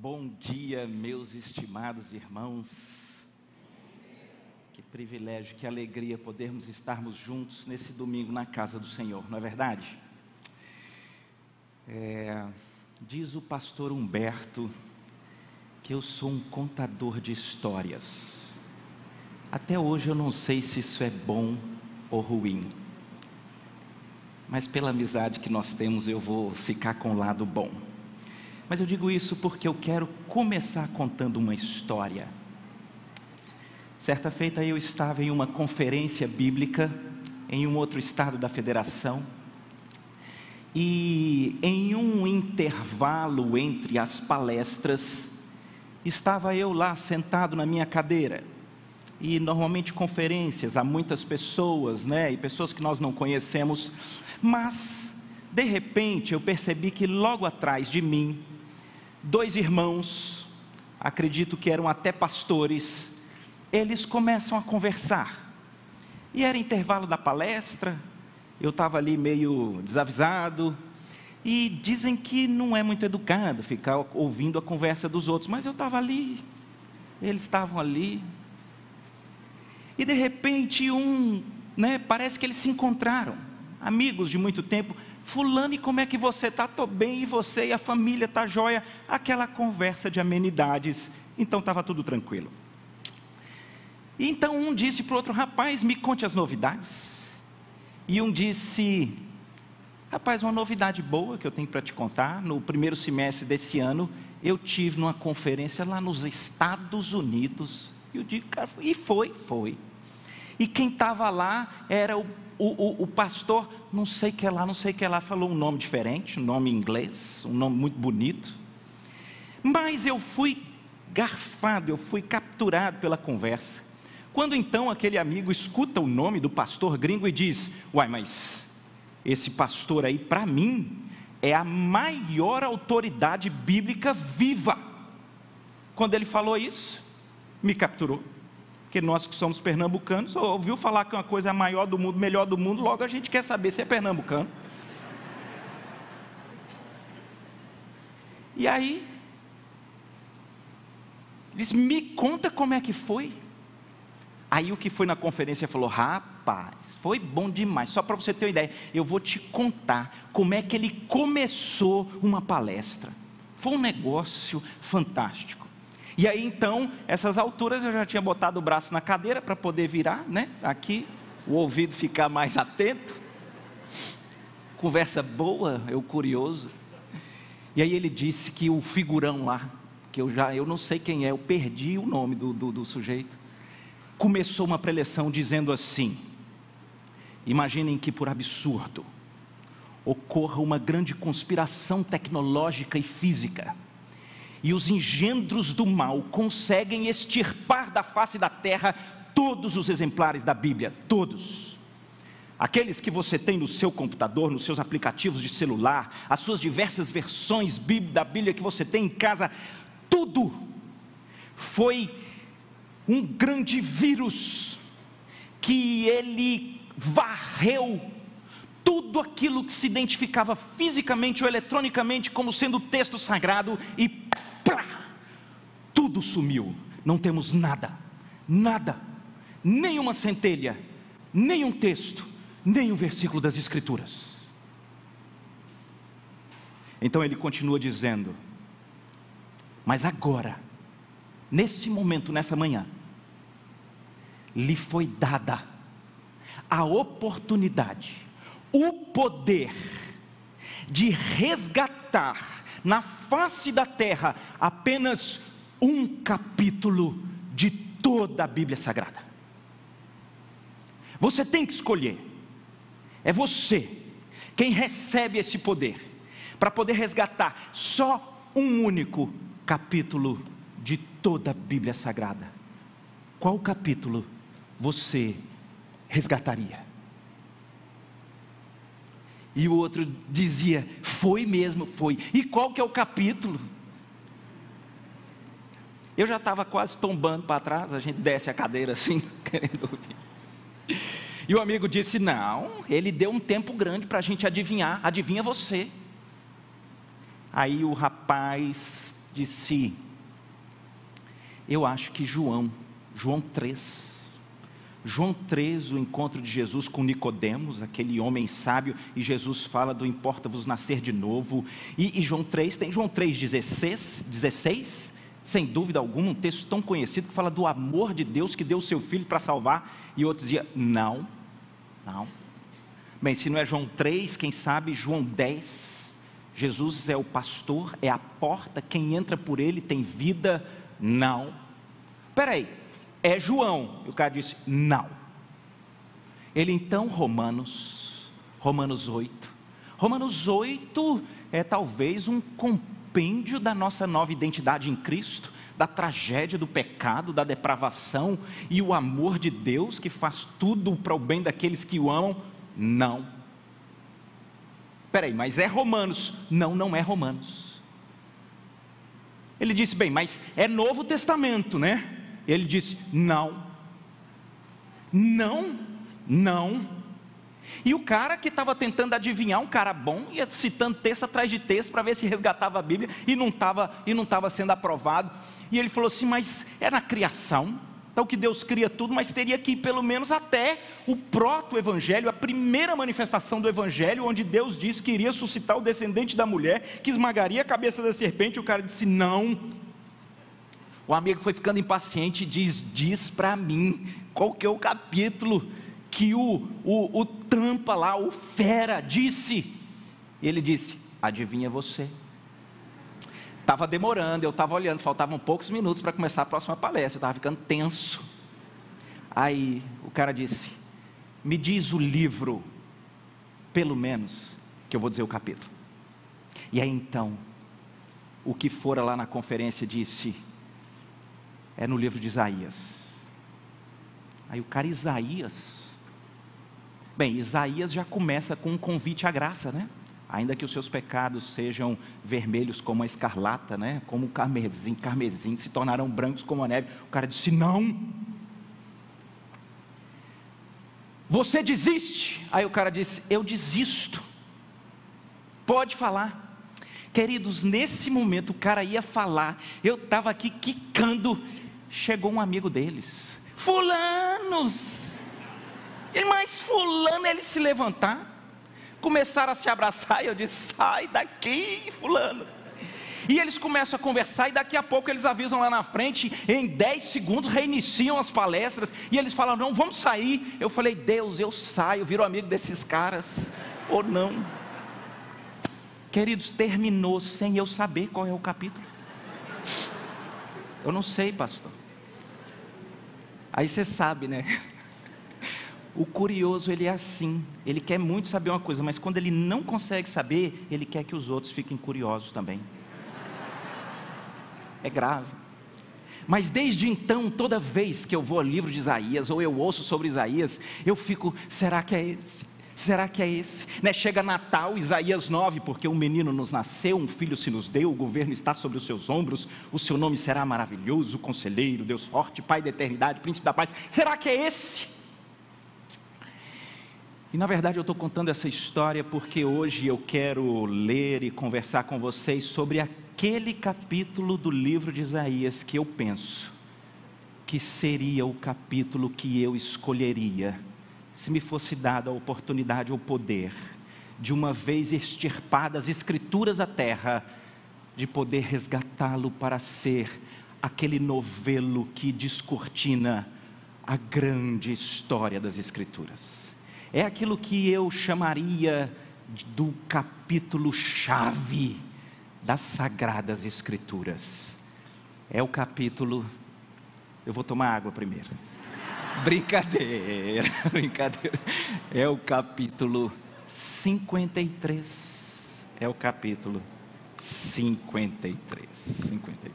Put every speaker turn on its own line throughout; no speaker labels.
Bom dia, meus estimados irmãos. Que privilégio, que alegria podermos estarmos juntos nesse domingo na casa do Senhor, não é verdade? É, diz o pastor Humberto que eu sou um contador de histórias. Até hoje eu não sei se isso é bom ou ruim, mas pela amizade que nós temos eu vou ficar com o lado bom. Mas eu digo isso porque eu quero começar contando uma história. Certa feita eu estava em uma conferência bíblica em um outro estado da federação. E em um intervalo entre as palestras, estava eu lá sentado na minha cadeira. E normalmente conferências, há muitas pessoas, né? E pessoas que nós não conhecemos, mas de repente eu percebi que logo atrás de mim dois irmãos, acredito que eram até pastores, eles começam a conversar. E era intervalo da palestra, eu estava ali meio desavisado, e dizem que não é muito educado ficar ouvindo a conversa dos outros, mas eu estava ali, eles estavam ali, e de repente um, né, parece que eles se encontraram, amigos de muito tempo, Fulano, e como é que você está? Estou bem, e você e a família está jóia? Aquela conversa de amenidades. Então estava tudo tranquilo. E então um disse para o outro, rapaz, me conte as novidades. E um disse, rapaz, uma novidade boa que eu tenho para te contar. No primeiro semestre desse ano, eu tive numa conferência lá nos Estados Unidos. E eu digo, cara, e foi, foi. E quem estava lá era o o, o, o, pastor, não sei que lá, não sei que lá, falou um nome diferente, um nome inglês, um nome muito bonito. Mas eu fui garfado, eu fui capturado pela conversa. Quando então aquele amigo escuta o nome do pastor gringo e diz: Uai, mas esse pastor aí, para mim, é a maior autoridade bíblica viva. Quando ele falou isso, me capturou porque nós que somos pernambucanos, ouviu falar que uma coisa é a maior do mundo, melhor do mundo, logo a gente quer saber se é pernambucano. E aí, eles me conta como é que foi. Aí o que foi na conferência falou: rapaz, foi bom demais. Só para você ter uma ideia, eu vou te contar como é que ele começou uma palestra. Foi um negócio fantástico. E aí então, essas alturas eu já tinha botado o braço na cadeira para poder virar, né? Aqui, o ouvido ficar mais atento. Conversa boa, eu curioso. E aí ele disse que o figurão lá, que eu já, eu não sei quem é, eu perdi o nome do, do, do sujeito, começou uma preleção dizendo assim: imaginem que por absurdo ocorra uma grande conspiração tecnológica e física e os engendros do mal conseguem extirpar da face da terra todos os exemplares da Bíblia, todos. Aqueles que você tem no seu computador, nos seus aplicativos de celular, as suas diversas versões da Bíblia que você tem em casa, tudo foi um grande vírus que ele varreu tudo aquilo que se identificava fisicamente ou eletronicamente como sendo texto sagrado e plá, tudo sumiu. Não temos nada, nada, nenhuma centelha, nenhum texto, nenhum versículo das Escrituras. Então ele continua dizendo: Mas agora, nesse momento, nessa manhã, lhe foi dada a oportunidade o poder de resgatar na face da terra apenas um capítulo de toda a Bíblia Sagrada. Você tem que escolher, é você quem recebe esse poder, para poder resgatar só um único capítulo de toda a Bíblia Sagrada. Qual capítulo você resgataria? E o outro dizia: Foi mesmo, foi. E qual que é o capítulo? Eu já estava quase tombando para trás, a gente desce a cadeira assim, querendo ouvir. E o amigo disse: Não, ele deu um tempo grande para a gente adivinhar, adivinha você. Aí o rapaz disse: Eu acho que João, João 3, João 3, o encontro de Jesus com Nicodemos, aquele homem sábio, e Jesus fala do importa-vos nascer de novo. E, e, João 3, tem João 3, 16, 16, sem dúvida alguma, um texto tão conhecido que fala do amor de Deus que deu o seu filho para salvar, e outro dizia, não, não. Bem, se não é João 3, quem sabe João 10. Jesus é o pastor, é a porta, quem entra por ele tem vida? Não. Peraí, é João. E o cara disse: Não. Ele então, Romanos, Romanos 8. Romanos 8 é talvez um compêndio da nossa nova identidade em Cristo, da tragédia do pecado, da depravação e o amor de Deus que faz tudo para o bem daqueles que o amam. Não. Peraí, mas é Romanos? Não, não é Romanos. Ele disse: bem, mas é Novo Testamento, né? Ele disse: Não, não, não. E o cara que estava tentando adivinhar, um cara bom, ia citando texto atrás de texto para ver se resgatava a Bíblia e não estava e não estava sendo aprovado. E ele falou assim: Mas é na criação. Então que Deus cria tudo, mas teria que ir pelo menos até o proto-evangelho, a primeira manifestação do evangelho, onde Deus disse que iria suscitar o descendente da mulher, que esmagaria a cabeça da serpente. E o cara disse: Não, o amigo foi ficando impaciente e diz: Diz para mim qual que é o capítulo que o, o, o tampa lá, o fera, disse. E ele disse: Adivinha você. Estava demorando, eu estava olhando, faltavam poucos minutos para começar a próxima palestra, eu estava ficando tenso. Aí o cara disse: Me diz o livro, pelo menos, que eu vou dizer o capítulo. E aí então, o que fora lá na conferência disse: é no livro de Isaías. Aí o cara Isaías. Bem, Isaías já começa com um convite à graça, né? Ainda que os seus pecados sejam vermelhos como a escarlata, né? Como o carmesim, carmesim, se tornarão brancos como a neve. O cara disse: Não. Você desiste? Aí o cara disse: Eu desisto. Pode falar. Queridos, nesse momento o cara ia falar, eu estava aqui quicando, chegou um amigo deles, fulanos, e mais fulano ele se levantar, começaram a se abraçar, e eu disse, sai daqui fulano, e eles começam a conversar, e daqui a pouco eles avisam lá na frente, em 10 segundos reiniciam as palestras, e eles falam, não, vamos sair, eu falei, Deus, eu saio, viro amigo desses caras, ou não, queridos, terminou sem eu saber qual é o capítulo, eu não sei, pastor. Aí você sabe, né? O curioso, ele é assim. Ele quer muito saber uma coisa, mas quando ele não consegue saber, ele quer que os outros fiquem curiosos também. É grave. Mas desde então, toda vez que eu vou ao livro de Isaías, ou eu ouço sobre Isaías, eu fico, será que é esse? Será que é esse? Né? Chega Natal, Isaías 9, porque um menino nos nasceu, um filho se nos deu, o governo está sobre os seus ombros, o seu nome será maravilhoso, conselheiro, Deus forte, Pai da eternidade, príncipe da paz. Será que é esse? E na verdade eu estou contando essa história porque hoje eu quero ler e conversar com vocês sobre aquele capítulo do livro de Isaías que eu penso que seria o capítulo que eu escolheria se me fosse dada a oportunidade ou poder de uma vez extirpadas as escrituras da terra, de poder resgatá-lo para ser aquele novelo que descortina a grande história das escrituras. É aquilo que eu chamaria do capítulo chave das sagradas escrituras. É o capítulo Eu vou tomar água primeiro. Brincadeira, brincadeira. É o capítulo 53. É o capítulo 53. 53.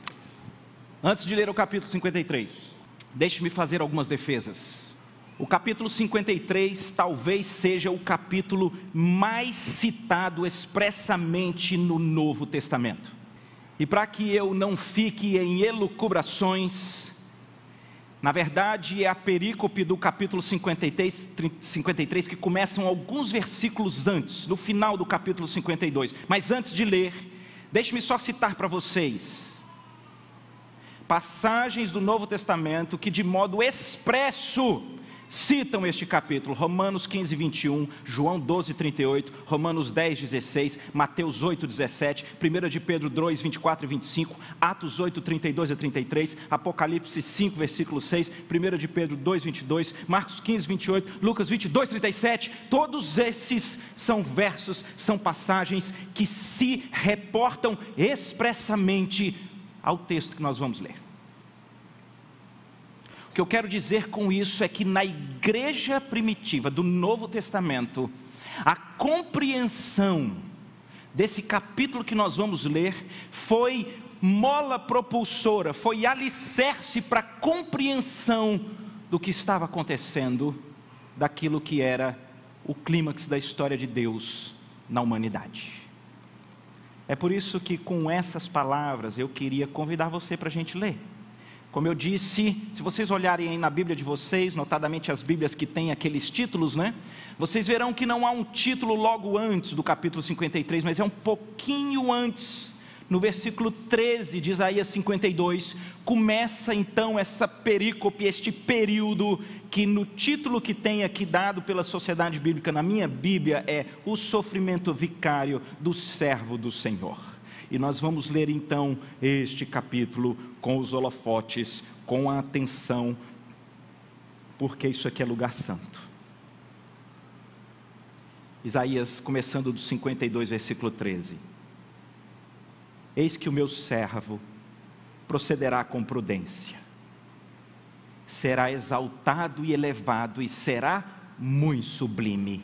Antes de ler o capítulo 53, deixe-me fazer algumas defesas. O capítulo 53 talvez seja o capítulo mais citado expressamente no Novo Testamento. E para que eu não fique em elucubrações, na verdade, é a perícope do capítulo 53, 53 que começam alguns versículos antes, no final do capítulo 52. Mas antes de ler, deixe-me só citar para vocês passagens do Novo Testamento que, de modo expresso, citam este capítulo, Romanos 15, 21, João 12, 38, Romanos 10, 16, Mateus 8, 17, 1 de Pedro 2, 24 e 25, Atos 8, 32 a 33, Apocalipse 5, versículo 6, 1 de Pedro 2, 22, Marcos 15, 28, Lucas 22, 37, todos esses são versos, são passagens que se reportam expressamente ao texto que nós vamos ler. O que eu quero dizer com isso é que na igreja primitiva do Novo Testamento, a compreensão desse capítulo que nós vamos ler foi mola propulsora, foi alicerce para a compreensão do que estava acontecendo, daquilo que era o clímax da história de Deus na humanidade. É por isso que, com essas palavras, eu queria convidar você para a gente ler. Como eu disse, se vocês olharem aí na Bíblia de vocês, notadamente as Bíblias que têm aqueles títulos, né? Vocês verão que não há um título logo antes do capítulo 53, mas é um pouquinho antes. No versículo 13 de Isaías 52, começa então essa perícope, este período que no título que tem aqui dado pela Sociedade Bíblica na minha Bíblia é o sofrimento vicário do servo do Senhor. E nós vamos ler então este capítulo com os holofotes, com a atenção, porque isso aqui é lugar santo. Isaías, começando do 52, versículo 13. Eis que o meu servo procederá com prudência, será exaltado e elevado, e será muito sublime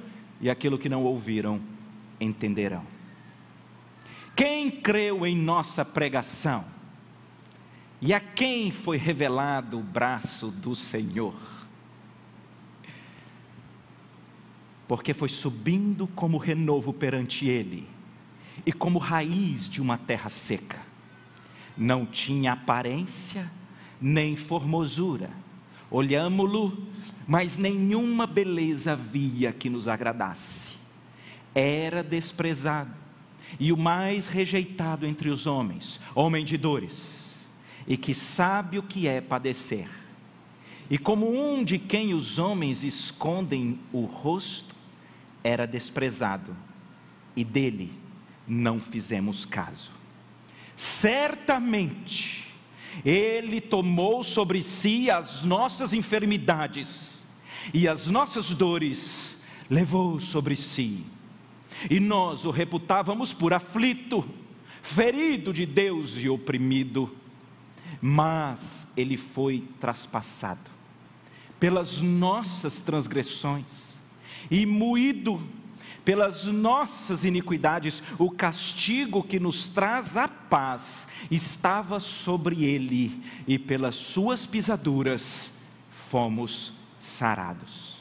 e aquilo que não ouviram entenderão. Quem creu em nossa pregação? E a quem foi revelado o braço do Senhor? Porque foi subindo como renovo perante ele, e como raiz de uma terra seca. Não tinha aparência, nem formosura. Olhamo-lo mas nenhuma beleza havia que nos agradasse. Era desprezado e o mais rejeitado entre os homens, homem de dores, e que sabe o que é padecer. E como um de quem os homens escondem o rosto, era desprezado, e dele não fizemos caso. Certamente, ele tomou sobre si as nossas enfermidades e as nossas dores levou sobre si. E nós o reputávamos por aflito, ferido de Deus e oprimido. Mas ele foi traspassado pelas nossas transgressões e moído pelas nossas iniquidades, o castigo que nos traz a paz estava sobre ele, e pelas suas pisaduras fomos sarados.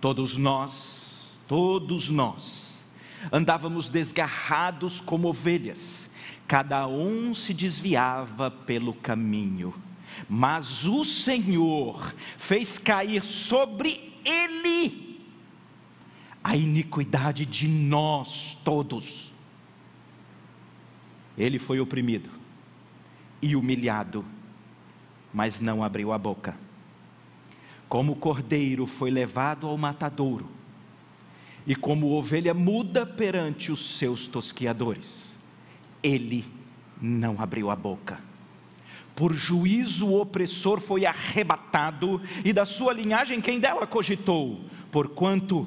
Todos nós, todos nós, andávamos desgarrados como ovelhas, cada um se desviava pelo caminho, mas o Senhor fez cair sobre ele a iniquidade de nós todos. Ele foi oprimido e humilhado, mas não abriu a boca como o cordeiro foi levado ao matadouro, e como ovelha muda perante os seus tosquiadores, ele não abriu a boca. Por juízo o opressor foi arrebatado, e da sua linhagem quem dela cogitou, porquanto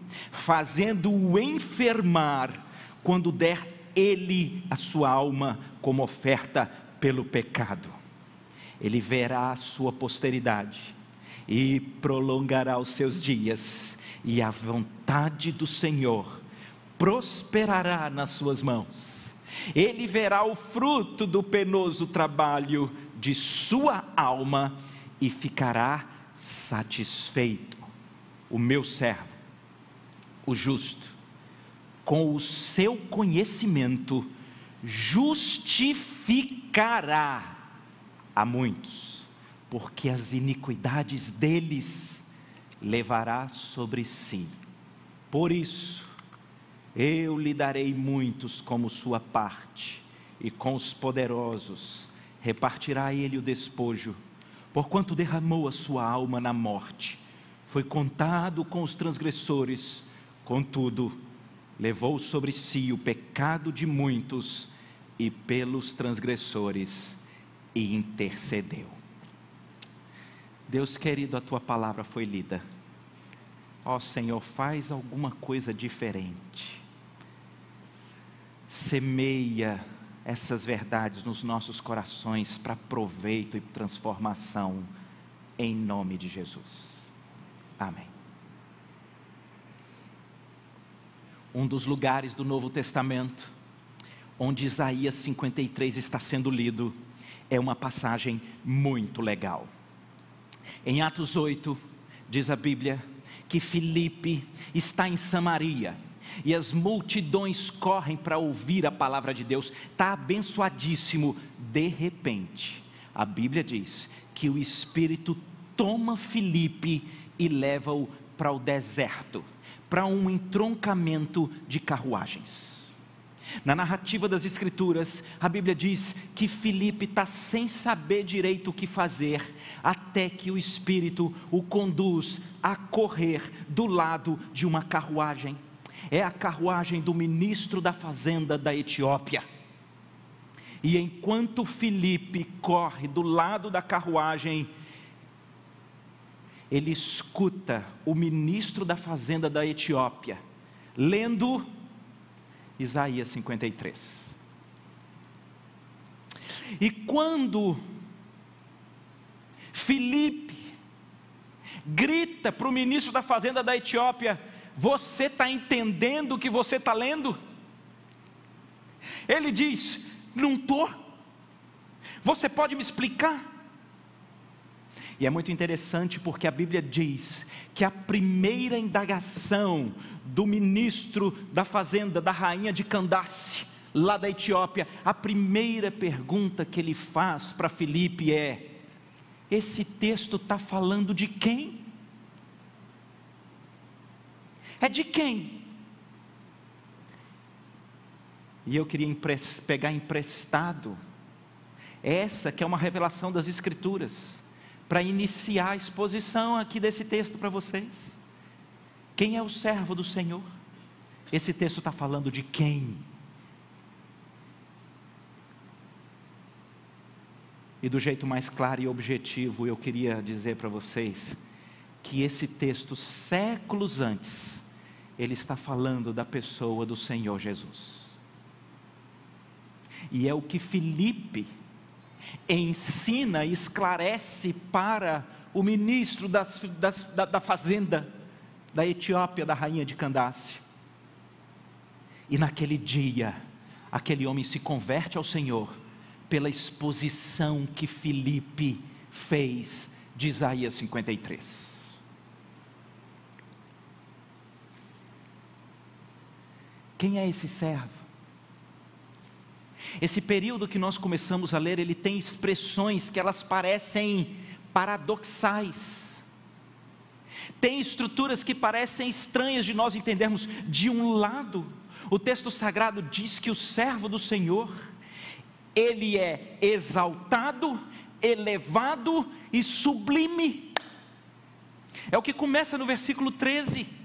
fazendo-o enfermar, quando der ele a sua alma como oferta pelo pecado. Ele verá a sua posteridade e prolongará os seus dias, e a vontade do Senhor prosperará nas suas mãos. Ele verá o fruto do penoso trabalho de sua alma e ficará satisfeito. O meu servo, o justo, com o seu conhecimento, justificará a muitos, porque as iniquidades deles levará sobre si. Por isso, eu lhe darei muitos como sua parte, e com os poderosos repartirá ele o despojo, porquanto derramou a sua alma na morte, foi contado com os transgressores, contudo, levou sobre si o pecado de muitos e pelos transgressores e intercedeu. Deus querido, a tua palavra foi lida. Ó Senhor, faz alguma coisa diferente. Semeia essas verdades nos nossos corações para proveito e transformação, em nome de Jesus. Amém. Um dos lugares do Novo Testamento onde Isaías 53 está sendo lido é uma passagem muito legal. Em Atos 8, diz a Bíblia que Filipe está em Samaria e as multidões correm para ouvir a palavra de Deus, está abençoadíssimo. De repente, a Bíblia diz que o Espírito toma Filipe e leva-o para o deserto, para um entroncamento de carruagens. Na narrativa das Escrituras, a Bíblia diz que Filipe está sem saber direito o que fazer, até que o Espírito o conduz a correr do lado de uma carruagem é a carruagem do ministro da fazenda da Etiópia. E enquanto Filipe corre do lado da carruagem, ele escuta o ministro da fazenda da Etiópia lendo Isaías 53. E quando Filipe grita para o ministro da fazenda da Etiópia: você está entendendo o que você está lendo? Ele diz: Não estou. Você pode me explicar? E é muito interessante porque a Bíblia diz que a primeira indagação do ministro da fazenda, da rainha de Candace, lá da Etiópia, a primeira pergunta que ele faz para Filipe é: esse texto está falando de quem? É de quem? E eu queria pegar emprestado essa que é uma revelação das Escrituras, para iniciar a exposição aqui desse texto para vocês. Quem é o servo do Senhor? Esse texto está falando de quem? E do jeito mais claro e objetivo, eu queria dizer para vocês que esse texto, séculos antes, ele está falando da pessoa do Senhor Jesus. E é o que Filipe ensina esclarece para o ministro das, das, da, da fazenda da Etiópia, da rainha de Candace. E naquele dia, aquele homem se converte ao Senhor pela exposição que Filipe fez de Isaías 53. Quem é esse servo? Esse período que nós começamos a ler, ele tem expressões que elas parecem paradoxais. Tem estruturas que parecem estranhas de nós entendermos. De um lado, o texto sagrado diz que o servo do Senhor, ele é exaltado, elevado e sublime. É o que começa no versículo 13.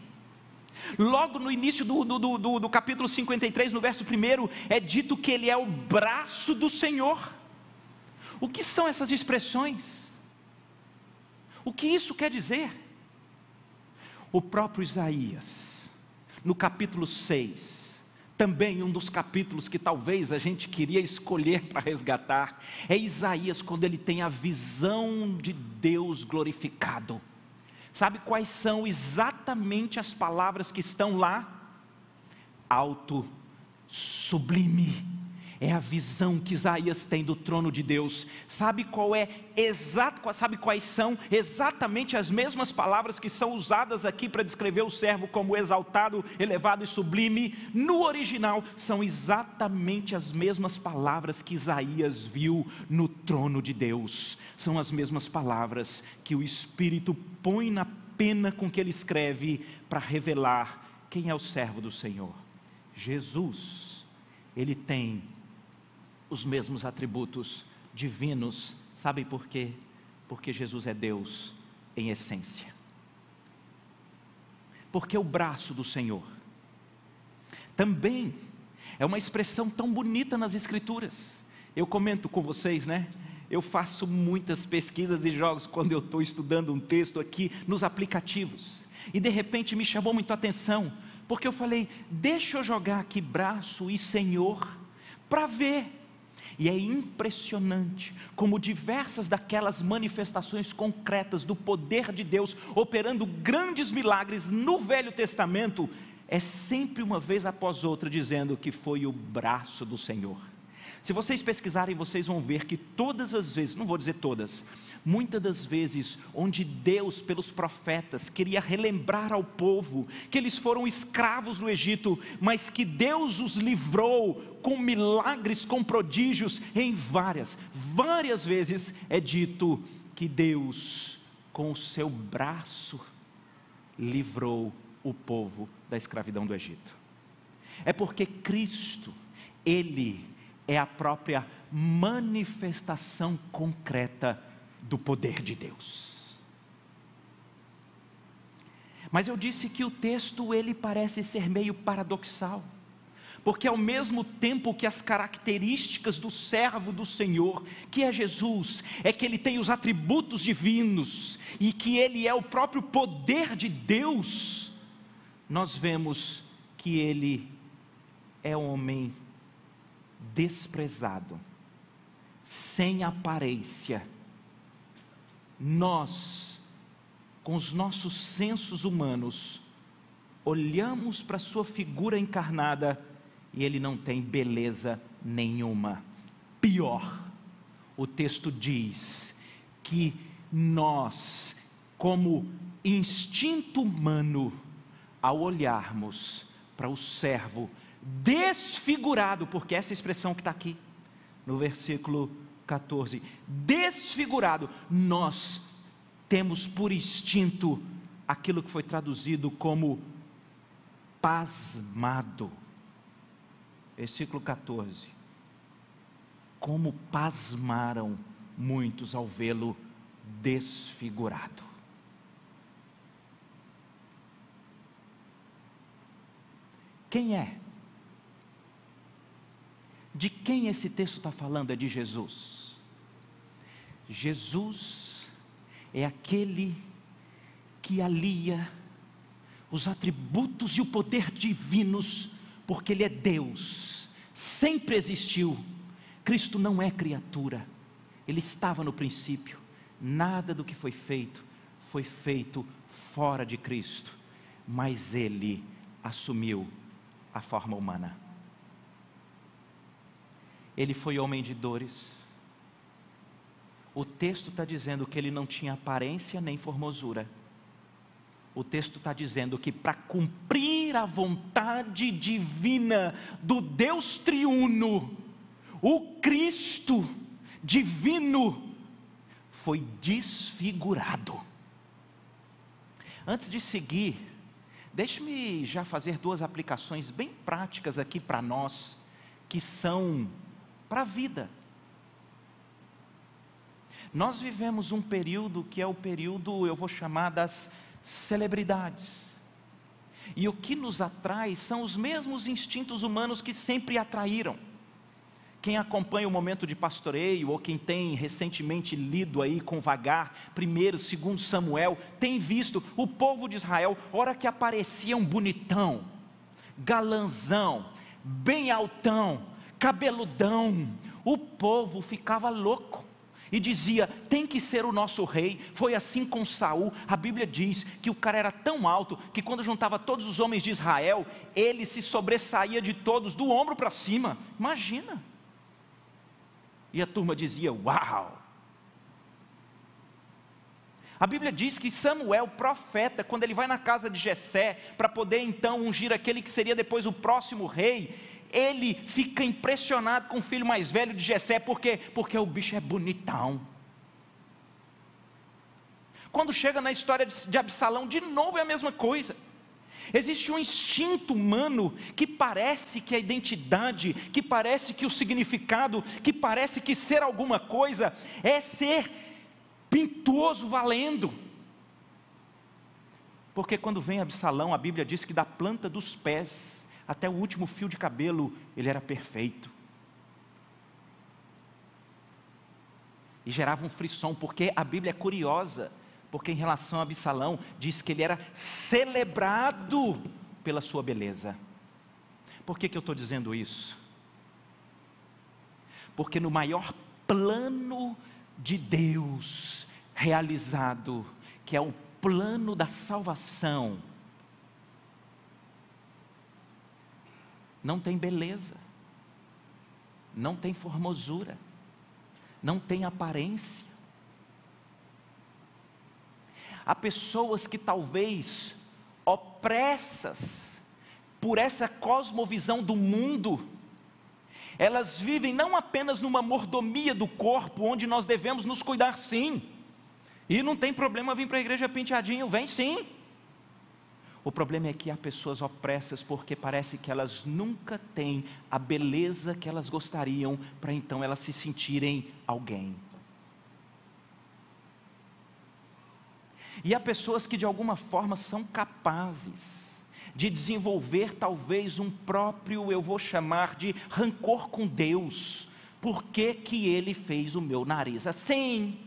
Logo no início do, do, do, do capítulo 53, no verso 1, é dito que ele é o braço do Senhor. O que são essas expressões? O que isso quer dizer? O próprio Isaías, no capítulo 6, também um dos capítulos que talvez a gente queria escolher para resgatar, é Isaías, quando ele tem a visão de Deus glorificado. Sabe quais são exatamente as palavras que estão lá? Alto, sublime é a visão que Isaías tem do trono de Deus. Sabe qual é exato, sabe quais são exatamente as mesmas palavras que são usadas aqui para descrever o servo como exaltado, elevado e sublime? No original são exatamente as mesmas palavras que Isaías viu no trono de Deus. São as mesmas palavras que o Espírito põe na pena com que ele escreve para revelar quem é o servo do Senhor. Jesus, ele tem os mesmos atributos divinos. Sabem por quê? Porque Jesus é Deus em essência. Porque o braço do Senhor também é uma expressão tão bonita nas Escrituras. Eu comento com vocês, né? Eu faço muitas pesquisas e jogos quando eu estou estudando um texto aqui nos aplicativos. E de repente me chamou muito a atenção, porque eu falei: deixa eu jogar aqui braço e Senhor, para ver e é impressionante como diversas daquelas manifestações concretas do poder de Deus operando grandes milagres no Velho Testamento, é sempre uma vez após outra dizendo que foi o braço do Senhor. Se vocês pesquisarem, vocês vão ver que todas as vezes, não vou dizer todas, muitas das vezes, onde Deus, pelos profetas, queria relembrar ao povo que eles foram escravos no Egito, mas que Deus os livrou com milagres, com prodígios, em várias, várias vezes é dito que Deus, com o seu braço, livrou o povo da escravidão do Egito. É porque Cristo, Ele é a própria manifestação concreta do poder de Deus. Mas eu disse que o texto ele parece ser meio paradoxal, porque ao mesmo tempo que as características do servo do Senhor, que é Jesus, é que ele tem os atributos divinos e que ele é o próprio poder de Deus, nós vemos que ele é homem desprezado, sem aparência, nós, com os nossos sensos humanos, olhamos para sua figura encarnada e ele não tem beleza nenhuma. Pior, o texto diz que nós, como instinto humano, ao olharmos para o servo desfigurado, porque essa expressão que está aqui, no versículo 14: desfigurado, nós temos por instinto aquilo que foi traduzido como pasmado. Versículo 14: Como pasmaram muitos ao vê-lo desfigurado. Quem é de quem esse texto está falando? É de Jesus. Jesus é aquele que alia os atributos e o poder divinos, porque Ele é Deus, sempre existiu. Cristo não é criatura, Ele estava no princípio, nada do que foi feito foi feito fora de Cristo, mas Ele assumiu a forma humana. Ele foi homem de dores. O texto está dizendo que ele não tinha aparência nem formosura. O texto está dizendo que para cumprir a vontade divina do Deus triuno, o Cristo divino foi desfigurado. Antes de seguir, deixe-me já fazer duas aplicações bem práticas aqui para nós, que são para a vida. Nós vivemos um período que é o período, eu vou chamar das celebridades. E o que nos atrai são os mesmos instintos humanos que sempre atraíram, Quem acompanha o momento de pastoreio, ou quem tem recentemente lido aí com vagar, primeiro, segundo Samuel, tem visto o povo de Israel, hora que aparecia um bonitão, galanzão, bem altão, cabeludão, o povo ficava louco e dizia: tem que ser o nosso rei. Foi assim com Saul. A Bíblia diz que o cara era tão alto que quando juntava todos os homens de Israel, ele se sobressaía de todos, do ombro para cima. Imagina. E a turma dizia: Uau! A Bíblia diz que Samuel, profeta, quando ele vai na casa de Jessé para poder então ungir aquele que seria depois o próximo rei, ele fica impressionado com o filho mais velho de Jessé, por quê? Porque o bicho é bonitão. Quando chega na história de Absalão, de novo é a mesma coisa. Existe um instinto humano que parece que a identidade, que parece que o significado, que parece que ser alguma coisa é ser pintuoso valendo. Porque quando vem Absalão, a Bíblia diz que da planta dos pés até o último fio de cabelo, ele era perfeito. E gerava um frisson, porque a Bíblia é curiosa, porque em relação a Absalão, diz que ele era celebrado pela sua beleza. Por que, que eu estou dizendo isso? Porque no maior plano de Deus realizado, que é o plano da salvação, não tem beleza, não tem formosura, não tem aparência. Há pessoas que talvez opressas por essa cosmovisão do mundo, elas vivem não apenas numa mordomia do corpo, onde nós devemos nos cuidar sim, e não tem problema vir para a igreja penteadinho, vem sim. O problema é que há pessoas opressas porque parece que elas nunca têm a beleza que elas gostariam para então elas se sentirem alguém. E há pessoas que de alguma forma são capazes de desenvolver talvez um próprio, eu vou chamar de rancor com Deus. Por que, que ele fez o meu nariz assim?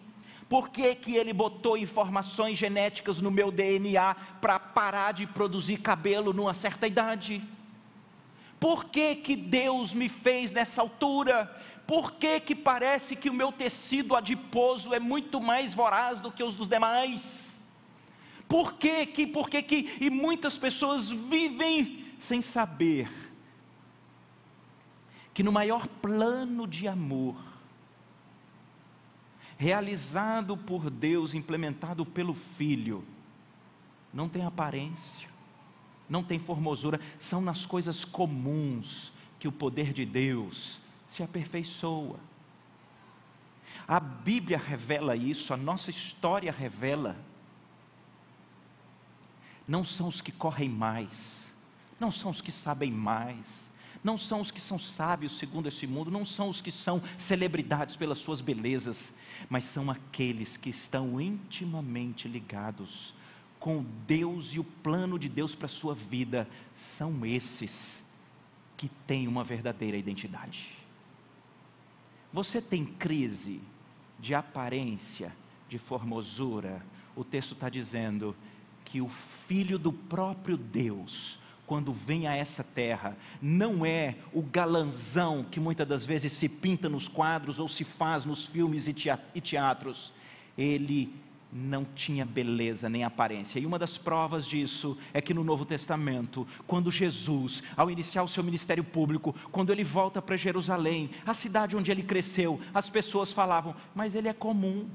Por que, que ele botou informações genéticas no meu DNA para parar de produzir cabelo numa certa idade? Por que, que Deus me fez nessa altura? Por que, que parece que o meu tecido adiposo é muito mais voraz do que os dos demais? Por que que, por que que, e muitas pessoas vivem sem saber que no maior plano de amor, realizado por Deus, implementado pelo Filho, não tem aparência, não tem formosura, são nas coisas comuns que o poder de Deus se aperfeiçoa. A Bíblia revela isso, a nossa história revela. Não são os que correm mais, não são os que sabem mais, não são os que são sábios segundo esse mundo, não são os que são celebridades pelas suas belezas, mas são aqueles que estão intimamente ligados com Deus e o plano de Deus para a sua vida, são esses que têm uma verdadeira identidade. Você tem crise de aparência, de formosura, o texto está dizendo que o Filho do próprio Deus, quando vem a essa terra, não é o galanzão que muitas das vezes se pinta nos quadros ou se faz nos filmes e teatros. Ele não tinha beleza nem aparência. E uma das provas disso é que no Novo Testamento, quando Jesus, ao iniciar o seu ministério público, quando ele volta para Jerusalém, a cidade onde ele cresceu, as pessoas falavam: "Mas ele é comum".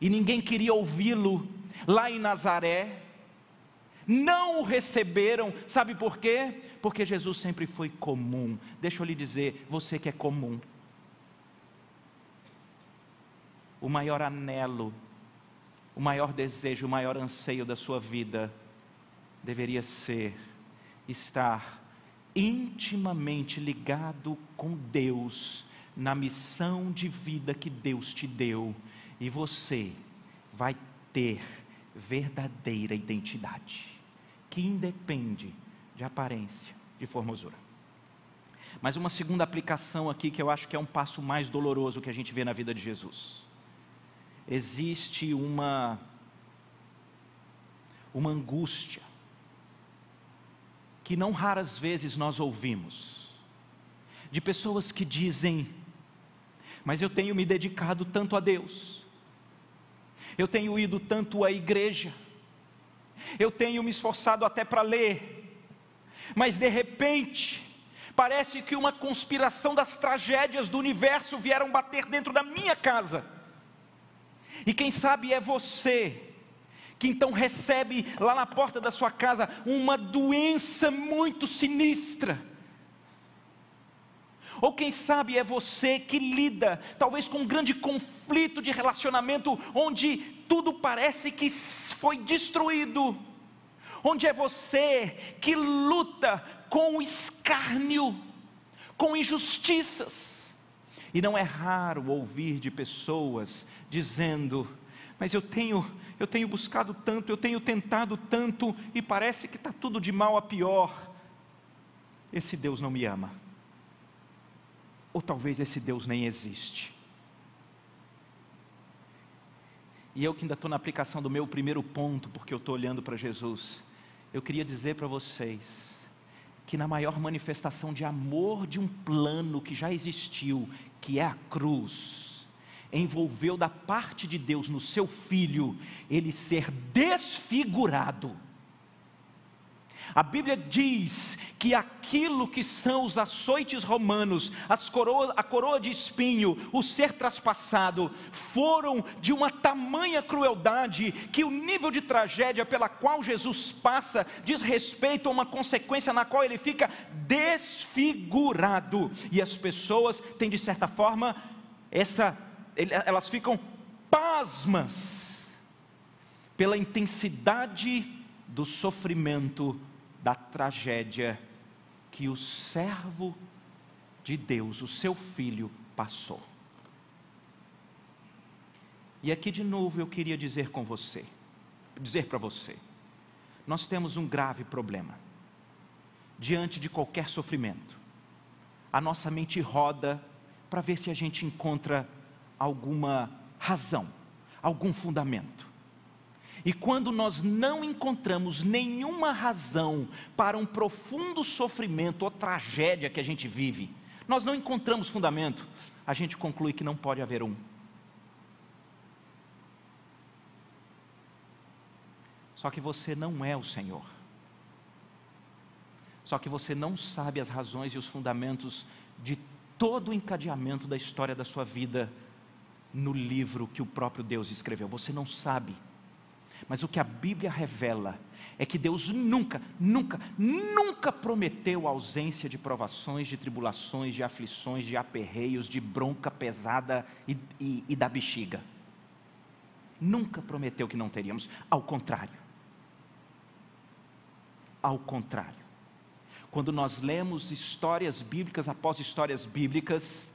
E ninguém queria ouvi-lo. Lá em Nazaré, não o receberam, sabe por quê? Porque Jesus sempre foi comum. Deixa eu lhe dizer, você que é comum, o maior anelo, o maior desejo, o maior anseio da sua vida deveria ser estar intimamente ligado com Deus na missão de vida que Deus te deu, e você vai ter verdadeira identidade, que independe de aparência, de formosura. Mas uma segunda aplicação aqui que eu acho que é um passo mais doloroso que a gente vê na vida de Jesus. Existe uma uma angústia que não raras vezes nós ouvimos de pessoas que dizem: "Mas eu tenho me dedicado tanto a Deus. Eu tenho ido tanto à igreja. Eu tenho me esforçado até para ler. Mas de repente, Parece que uma conspiração das tragédias do universo vieram bater dentro da minha casa. E quem sabe é você que então recebe lá na porta da sua casa uma doença muito sinistra. Ou quem sabe é você que lida, talvez com um grande conflito de relacionamento, onde tudo parece que foi destruído. Onde é você que luta com o escárnio, com injustiças. E não é raro ouvir de pessoas dizendo: "Mas eu tenho, eu tenho buscado tanto, eu tenho tentado tanto e parece que está tudo de mal a pior. Esse Deus não me ama. Ou talvez esse Deus nem existe." E eu que ainda estou na aplicação do meu primeiro ponto, porque eu estou olhando para Jesus, eu queria dizer para vocês, que na maior manifestação de amor de um plano que já existiu, que é a cruz, envolveu da parte de Deus no seu filho, ele ser desfigurado a Bíblia diz que aquilo que são os açoites romanos, a coroa de espinho, o ser traspassado, foram de uma tamanha crueldade que o nível de tragédia pela qual Jesus passa diz respeito a uma consequência na qual ele fica desfigurado. E as pessoas têm, de certa forma, essa, elas ficam pasmas pela intensidade do sofrimento da tragédia que o servo de Deus, o seu filho, passou. E aqui de novo eu queria dizer com você, dizer para você, nós temos um grave problema. Diante de qualquer sofrimento, a nossa mente roda para ver se a gente encontra alguma razão, algum fundamento. E quando nós não encontramos nenhuma razão para um profundo sofrimento ou tragédia que a gente vive, nós não encontramos fundamento, a gente conclui que não pode haver um. Só que você não é o Senhor. Só que você não sabe as razões e os fundamentos de todo o encadeamento da história da sua vida no livro que o próprio Deus escreveu. Você não sabe. Mas o que a Bíblia revela é que Deus nunca, nunca, nunca prometeu ausência de provações, de tribulações, de aflições, de aperreios, de bronca pesada e, e, e da bexiga. Nunca prometeu que não teríamos, ao contrário. Ao contrário. Quando nós lemos histórias bíblicas após histórias bíblicas,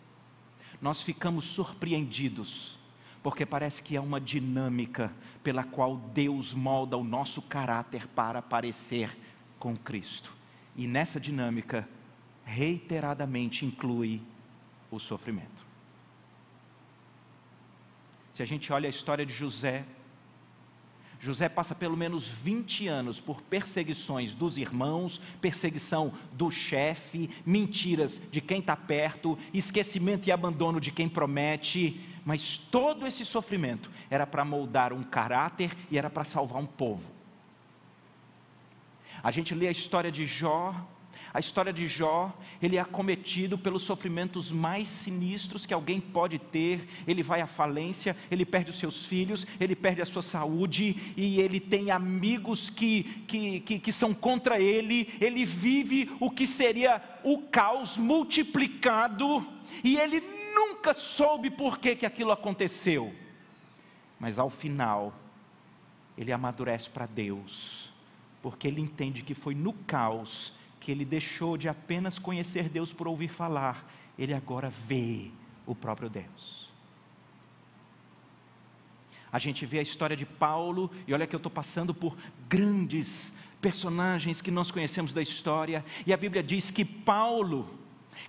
nós ficamos surpreendidos porque parece que é uma dinâmica pela qual Deus molda o nosso caráter para parecer com Cristo. E nessa dinâmica, reiteradamente inclui o sofrimento. Se a gente olha a história de José, José passa pelo menos 20 anos por perseguições dos irmãos, perseguição do chefe, mentiras de quem está perto, esquecimento e abandono de quem promete, mas todo esse sofrimento era para moldar um caráter e era para salvar um povo. A gente lê a história de Jó, a história de Jó, ele é acometido pelos sofrimentos mais sinistros que alguém pode ter. Ele vai à falência, ele perde os seus filhos, ele perde a sua saúde e ele tem amigos que, que, que, que são contra ele. Ele vive o que seria o caos multiplicado e ele nunca soube por que, que aquilo aconteceu. Mas ao final, ele amadurece para Deus, porque ele entende que foi no caos que ele deixou de apenas conhecer Deus por ouvir falar, ele agora vê o próprio Deus. A gente vê a história de Paulo, e olha que eu estou passando por grandes personagens que nós conhecemos da história, e a Bíblia diz que Paulo,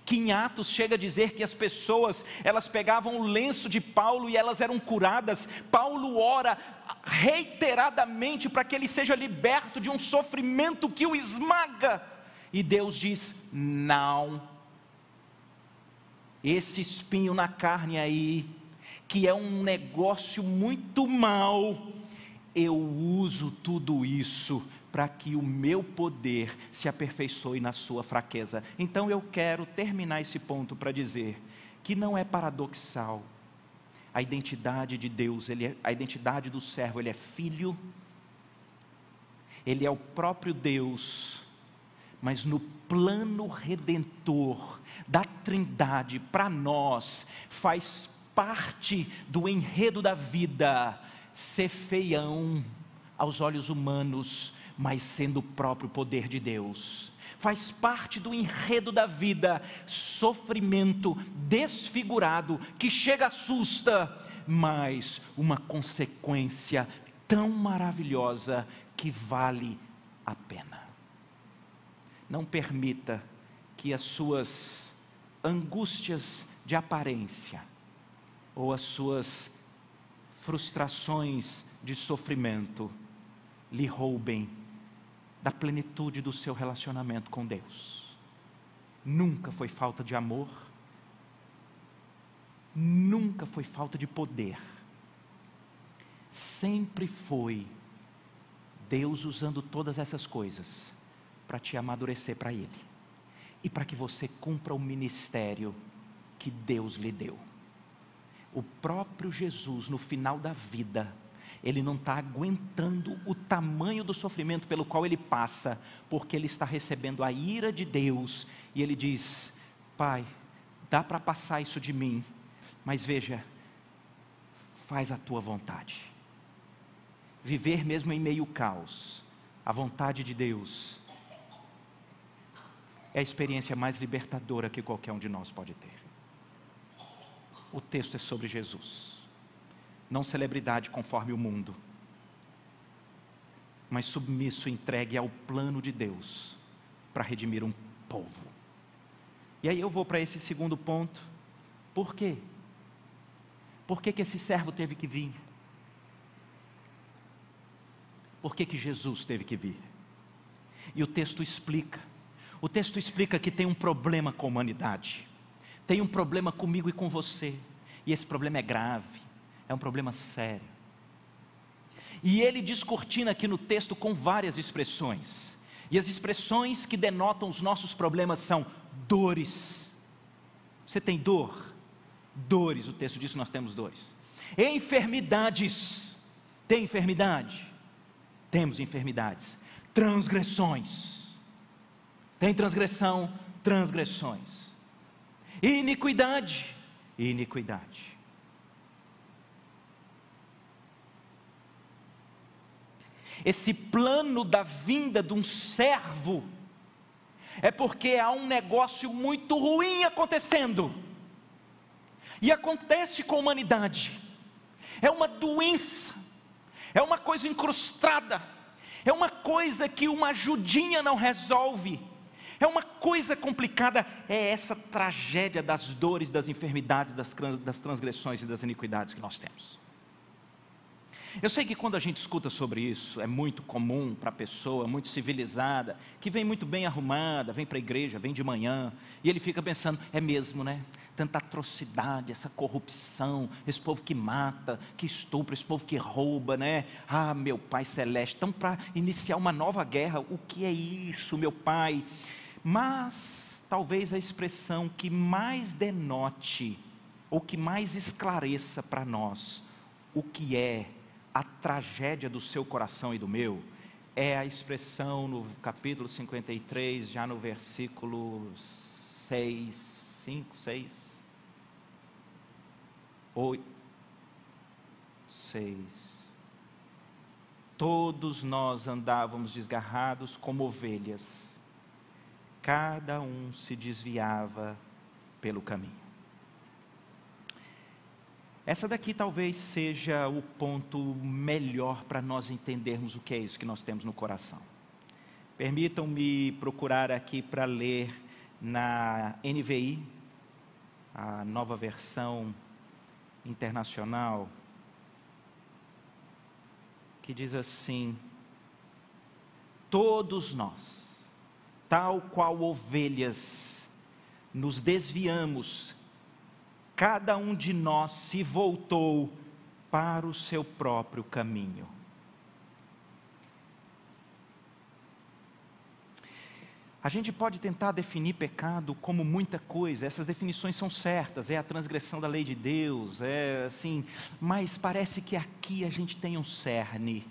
que em Atos chega a dizer que as pessoas, elas pegavam o lenço de Paulo e elas eram curadas. Paulo ora reiteradamente para que ele seja liberto de um sofrimento que o esmaga. E Deus diz: "Não. Esse espinho na carne aí, que é um negócio muito mal, eu uso tudo isso para que o meu poder se aperfeiçoe na sua fraqueza. Então eu quero terminar esse ponto para dizer que não é paradoxal. A identidade de Deus, ele é, a identidade do servo, ele é filho, ele é o próprio Deus, mas no plano redentor da Trindade, para nós, faz parte do enredo da vida ser feião aos olhos humanos, mas sendo o próprio poder de Deus. Faz parte do enredo da vida, sofrimento desfigurado, que chega assusta, mas uma consequência tão maravilhosa que vale a pena. Não permita que as suas angústias de aparência ou as suas frustrações de sofrimento lhe roubem da plenitude do seu relacionamento com Deus. Nunca foi falta de amor, nunca foi falta de poder, sempre foi Deus usando todas essas coisas para te amadurecer para Ele e para que você cumpra o ministério que Deus lhe deu. O próprio Jesus, no final da vida, ele não está aguentando o tamanho do sofrimento pelo qual ele passa, porque ele está recebendo a ira de Deus, e ele diz: Pai, dá para passar isso de mim, mas veja, faz a tua vontade. Viver mesmo em meio caos, a vontade de Deus, é a experiência mais libertadora que qualquer um de nós pode ter. O texto é sobre Jesus não celebridade conforme o mundo, mas submisso, entregue ao plano de Deus para redimir um povo. E aí eu vou para esse segundo ponto. Por quê? Por que, que esse servo teve que vir? Por que, que Jesus teve que vir? E o texto explica. O texto explica que tem um problema com a humanidade, tem um problema comigo e com você, e esse problema é grave é um problema sério. E ele descortina aqui no texto com várias expressões. E as expressões que denotam os nossos problemas são dores. Você tem dor? Dores, o texto diz que nós temos dores. Enfermidades. Tem enfermidade? Temos enfermidades. Transgressões. Tem transgressão? Transgressões. Iniquidade. Iniquidade. esse plano da vinda de um servo, é porque há um negócio muito ruim acontecendo, e acontece com a humanidade, é uma doença, é uma coisa incrustada, é uma coisa que uma ajudinha não resolve, é uma coisa complicada, é essa tragédia das dores, das enfermidades, das transgressões e das iniquidades que nós temos. Eu sei que quando a gente escuta sobre isso, é muito comum para a pessoa, muito civilizada, que vem muito bem arrumada, vem para a igreja, vem de manhã, e ele fica pensando: é mesmo, né? Tanta atrocidade, essa corrupção, esse povo que mata, que estupra, esse povo que rouba, né? Ah, meu Pai Celeste, estão para iniciar uma nova guerra, o que é isso, meu Pai? Mas, talvez a expressão que mais denote, ou que mais esclareça para nós, o que é a tragédia do seu coração e do meu é a expressão no capítulo 53, já no versículo 6, 5, 6, 8, 6. Todos nós andávamos desgarrados como ovelhas, cada um se desviava pelo caminho. Essa daqui talvez seja o ponto melhor para nós entendermos o que é isso que nós temos no coração. Permitam-me procurar aqui para ler na NVI, a nova versão internacional, que diz assim: Todos nós, tal qual ovelhas, nos desviamos, cada um de nós se voltou para o seu próprio caminho. A gente pode tentar definir pecado como muita coisa, essas definições são certas, é a transgressão da lei de Deus, é assim, mas parece que aqui a gente tem um cerne.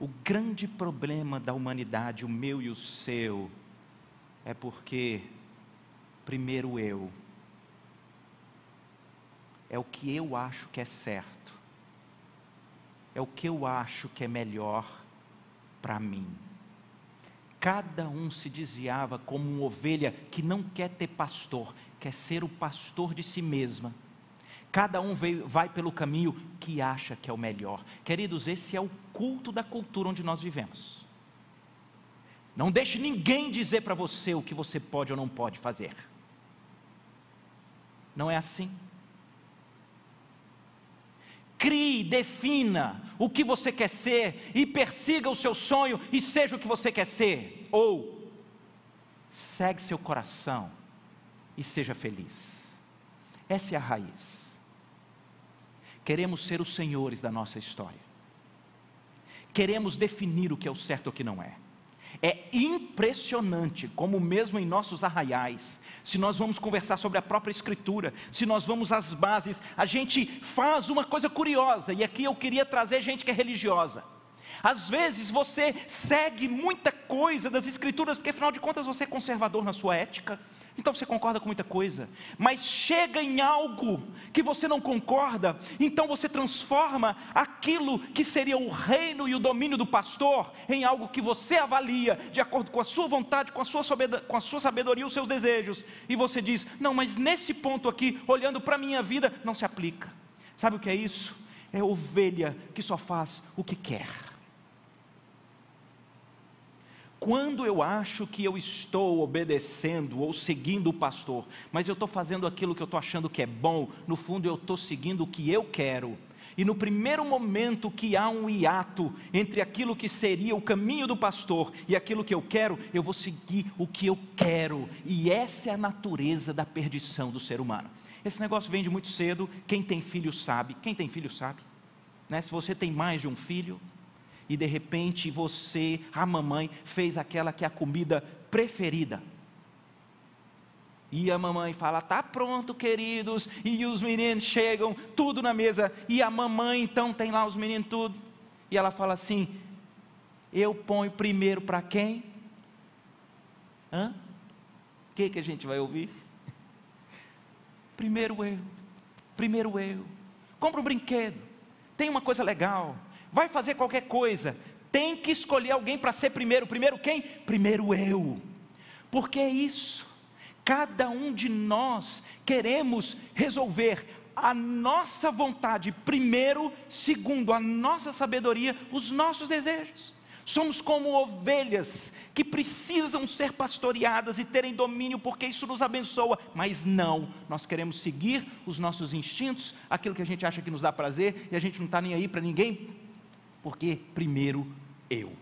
O grande problema da humanidade, o meu e o seu, é porque, primeiro eu, é o que eu acho que é certo, é o que eu acho que é melhor para mim cada um se desviava como uma ovelha que não quer ter pastor, quer ser o pastor de si mesma. Cada um veio, vai pelo caminho que acha que é o melhor. Queridos, esse é o culto da cultura onde nós vivemos. Não deixe ninguém dizer para você o que você pode ou não pode fazer. Não é assim. Crie, defina o que você quer ser e persiga o seu sonho e seja o que você quer ser. Ou segue seu coração e seja feliz. Essa é a raiz. Queremos ser os senhores da nossa história. Queremos definir o que é o certo e o que não é. É impressionante como, mesmo em nossos arraiais, se nós vamos conversar sobre a própria Escritura, se nós vamos às bases, a gente faz uma coisa curiosa, e aqui eu queria trazer gente que é religiosa. Às vezes você segue muita coisa das Escrituras, porque afinal de contas você é conservador na sua ética, então você concorda com muita coisa, mas chega em algo que você não concorda, então você transforma aquilo que seria o reino e o domínio do pastor em algo que você avalia de acordo com a sua vontade, com a sua, com a sua sabedoria, os seus desejos, e você diz: não, mas nesse ponto aqui, olhando para a minha vida, não se aplica. Sabe o que é isso? É ovelha que só faz o que quer. Quando eu acho que eu estou obedecendo ou seguindo o pastor, mas eu estou fazendo aquilo que eu estou achando que é bom, no fundo eu estou seguindo o que eu quero. E no primeiro momento que há um hiato entre aquilo que seria o caminho do pastor e aquilo que eu quero, eu vou seguir o que eu quero. E essa é a natureza da perdição do ser humano. Esse negócio vem de muito cedo. Quem tem filho sabe. Quem tem filho sabe. Né? Se você tem mais de um filho, e de repente você, a mamãe, fez aquela que é a comida preferida. E a mamãe fala: "Tá pronto, queridos". E os meninos chegam, tudo na mesa, e a mamãe então tem lá os meninos tudo. E ela fala assim: "Eu ponho primeiro para quem?" Hã? O que que a gente vai ouvir? Primeiro eu. Primeiro eu. Compra um brinquedo. Tem uma coisa legal vai fazer qualquer coisa, tem que escolher alguém para ser primeiro. Primeiro quem? Primeiro eu. Porque é isso. Cada um de nós queremos resolver a nossa vontade primeiro, segundo a nossa sabedoria, os nossos desejos. Somos como ovelhas que precisam ser pastoreadas e terem domínio, porque isso nos abençoa, mas não, nós queremos seguir os nossos instintos, aquilo que a gente acha que nos dá prazer, e a gente não está nem aí para ninguém, porque primeiro eu.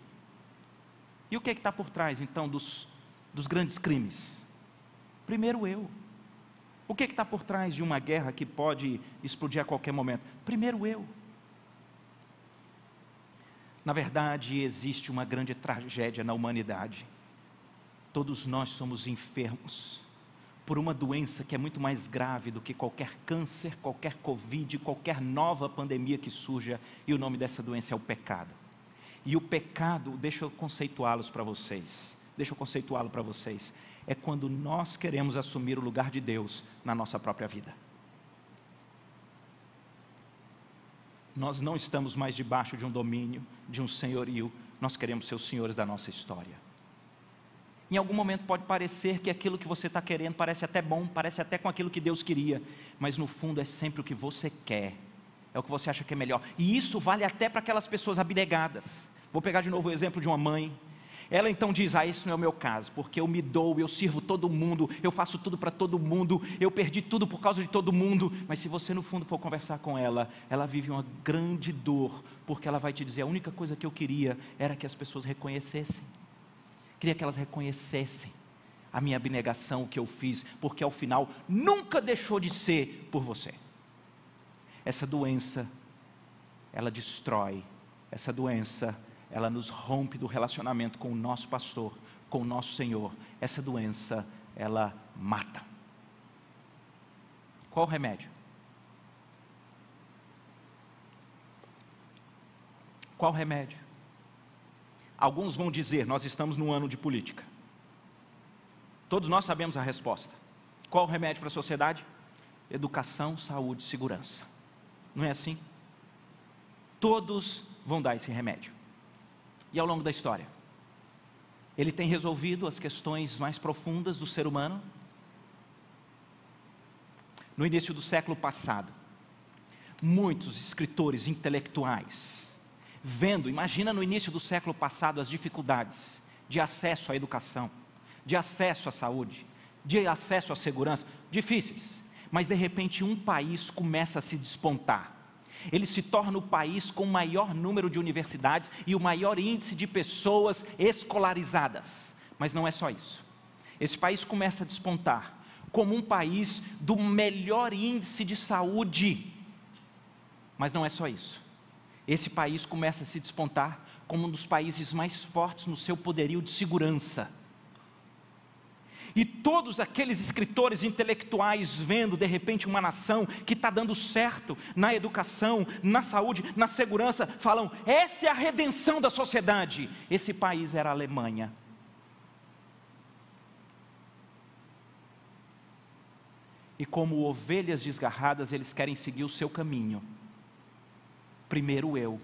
E o que é está por trás então dos, dos grandes crimes? Primeiro eu. O que é está por trás de uma guerra que pode explodir a qualquer momento? Primeiro eu. Na verdade, existe uma grande tragédia na humanidade. Todos nós somos enfermos por uma doença que é muito mais grave do que qualquer câncer, qualquer Covid, qualquer nova pandemia que surja, e o nome dessa doença é o pecado. E o pecado, deixa eu conceituá-los para vocês, deixa eu conceituá-lo para vocês, é quando nós queremos assumir o lugar de Deus na nossa própria vida. Nós não estamos mais debaixo de um domínio, de um senhorio, nós queremos ser os senhores da nossa história. Em algum momento pode parecer que aquilo que você está querendo parece até bom, parece até com aquilo que Deus queria, mas no fundo é sempre o que você quer, é o que você acha que é melhor. E isso vale até para aquelas pessoas abnegadas. Vou pegar de novo o exemplo de uma mãe. Ela então diz: Ah, esse não é o meu caso, porque eu me dou, eu sirvo todo mundo, eu faço tudo para todo mundo, eu perdi tudo por causa de todo mundo. Mas se você no fundo for conversar com ela, ela vive uma grande dor, porque ela vai te dizer: a única coisa que eu queria era que as pessoas reconhecessem, queria que elas reconhecessem a minha abnegação, o que eu fiz, porque ao final nunca deixou de ser por você. Essa doença, ela destrói, essa doença, ela nos rompe do relacionamento com o nosso pastor, com o nosso Senhor. Essa doença, ela mata. Qual o remédio? Qual o remédio? Alguns vão dizer: nós estamos no ano de política. Todos nós sabemos a resposta. Qual o remédio para a sociedade? Educação, saúde, segurança. Não é assim? Todos vão dar esse remédio. E ao longo da história, ele tem resolvido as questões mais profundas do ser humano. No início do século passado, muitos escritores intelectuais, vendo, imagina no início do século passado as dificuldades de acesso à educação, de acesso à saúde, de acesso à segurança, difíceis. Mas de repente um país começa a se despontar ele se torna o país com o maior número de universidades e o maior índice de pessoas escolarizadas. Mas não é só isso. Esse país começa a despontar como um país do melhor índice de saúde. Mas não é só isso. Esse país começa a se despontar como um dos países mais fortes no seu poderio de segurança. E todos aqueles escritores intelectuais vendo de repente uma nação que está dando certo na educação, na saúde, na segurança, falam: essa é a redenção da sociedade. Esse país era a Alemanha. E como ovelhas desgarradas, eles querem seguir o seu caminho. Primeiro eu.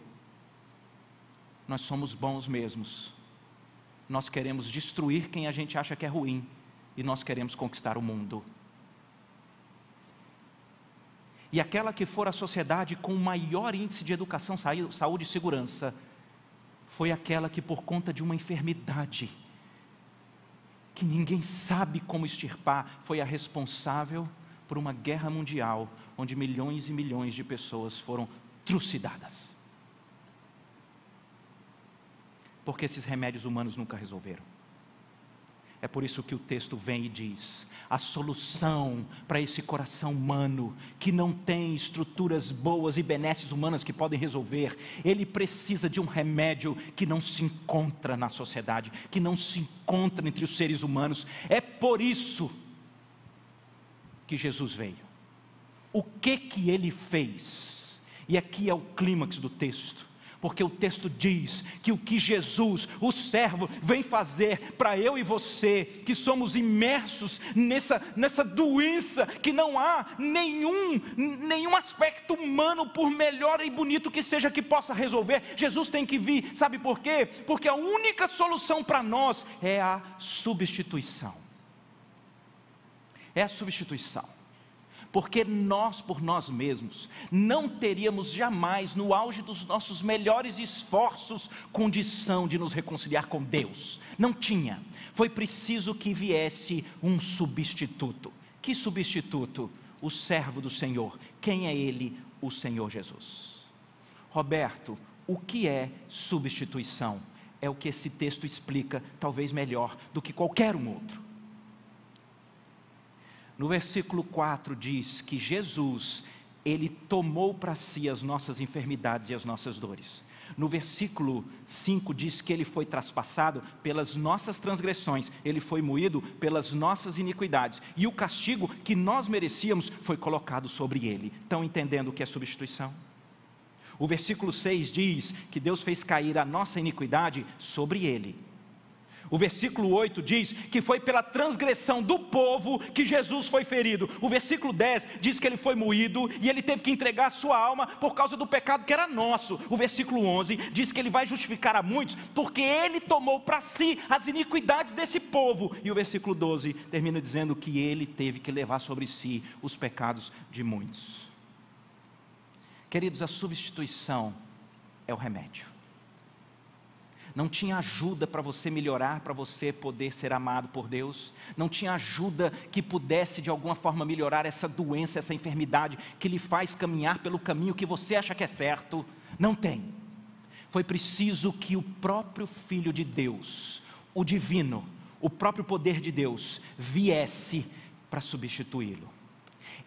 Nós somos bons mesmos. Nós queremos destruir quem a gente acha que é ruim e nós queremos conquistar o mundo. E aquela que for a sociedade com maior índice de educação, saúde e segurança, foi aquela que, por conta de uma enfermidade, que ninguém sabe como extirpar, foi a responsável por uma guerra mundial, onde milhões e milhões de pessoas foram trucidadas. Porque esses remédios humanos nunca resolveram. É por isso que o texto vem e diz: a solução para esse coração humano, que não tem estruturas boas e benesses humanas que podem resolver, ele precisa de um remédio que não se encontra na sociedade, que não se encontra entre os seres humanos. É por isso que Jesus veio. O que que ele fez? E aqui é o clímax do texto porque o texto diz que o que Jesus, o servo, vem fazer para eu e você, que somos imersos nessa, nessa doença, que não há nenhum, nenhum aspecto humano, por melhor e bonito que seja, que possa resolver, Jesus tem que vir, sabe por quê? Porque a única solução para nós é a substituição. É a substituição porque nós, por nós mesmos, não teríamos jamais, no auge dos nossos melhores esforços, condição de nos reconciliar com Deus. Não tinha. Foi preciso que viesse um substituto. Que substituto? O servo do Senhor. Quem é ele? O Senhor Jesus. Roberto, o que é substituição? É o que esse texto explica, talvez melhor do que qualquer um outro. No versículo 4 diz que Jesus, ele tomou para si as nossas enfermidades e as nossas dores. No versículo 5 diz que ele foi traspassado pelas nossas transgressões, ele foi moído pelas nossas iniquidades, e o castigo que nós merecíamos foi colocado sobre ele. Estão entendendo o que é substituição? O versículo 6 diz que Deus fez cair a nossa iniquidade sobre ele. O versículo 8 diz que foi pela transgressão do povo que Jesus foi ferido. O versículo 10 diz que ele foi moído e ele teve que entregar a sua alma por causa do pecado que era nosso. O versículo 11 diz que ele vai justificar a muitos porque ele tomou para si as iniquidades desse povo. E o versículo 12 termina dizendo que ele teve que levar sobre si os pecados de muitos. Queridos, a substituição é o remédio. Não tinha ajuda para você melhorar, para você poder ser amado por Deus, não tinha ajuda que pudesse de alguma forma melhorar essa doença, essa enfermidade que lhe faz caminhar pelo caminho que você acha que é certo. Não tem. Foi preciso que o próprio Filho de Deus, o divino, o próprio poder de Deus, viesse para substituí-lo.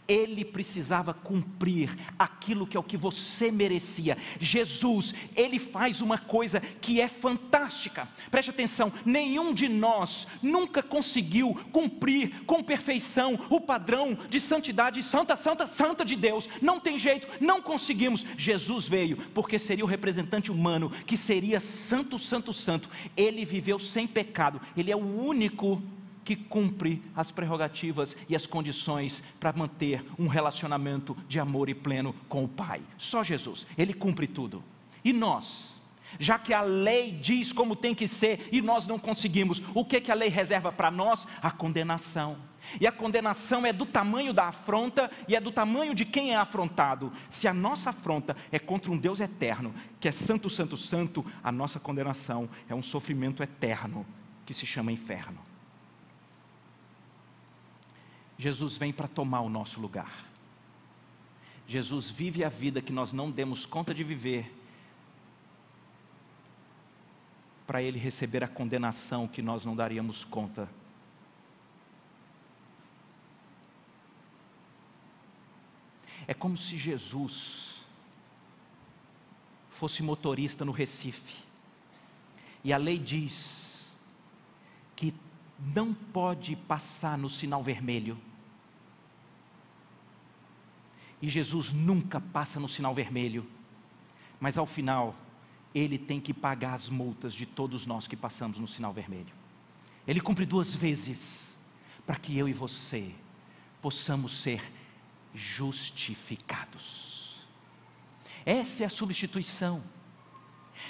Ele precisava cumprir aquilo que é o que você merecia. Jesus, ele faz uma coisa que é fantástica. Preste atenção, nenhum de nós nunca conseguiu cumprir com perfeição o padrão de santidade santa, santa, santa de Deus. Não tem jeito, não conseguimos. Jesus veio porque seria o representante humano que seria santo, santo, santo. Ele viveu sem pecado. Ele é o único que cumpre as prerrogativas e as condições para manter um relacionamento de amor e pleno com o Pai. Só Jesus, Ele cumpre tudo. E nós? Já que a lei diz como tem que ser e nós não conseguimos, o que, que a lei reserva para nós? A condenação. E a condenação é do tamanho da afronta e é do tamanho de quem é afrontado. Se a nossa afronta é contra um Deus eterno, que é santo, santo, santo, a nossa condenação é um sofrimento eterno que se chama inferno. Jesus vem para tomar o nosso lugar. Jesus vive a vida que nós não demos conta de viver, para Ele receber a condenação que nós não daríamos conta. É como se Jesus fosse motorista no Recife, e a lei diz que não pode passar no sinal vermelho. E Jesus nunca passa no sinal vermelho, mas ao final, ele tem que pagar as multas de todos nós que passamos no sinal vermelho. Ele cumpre duas vezes, para que eu e você possamos ser justificados. Essa é a substituição.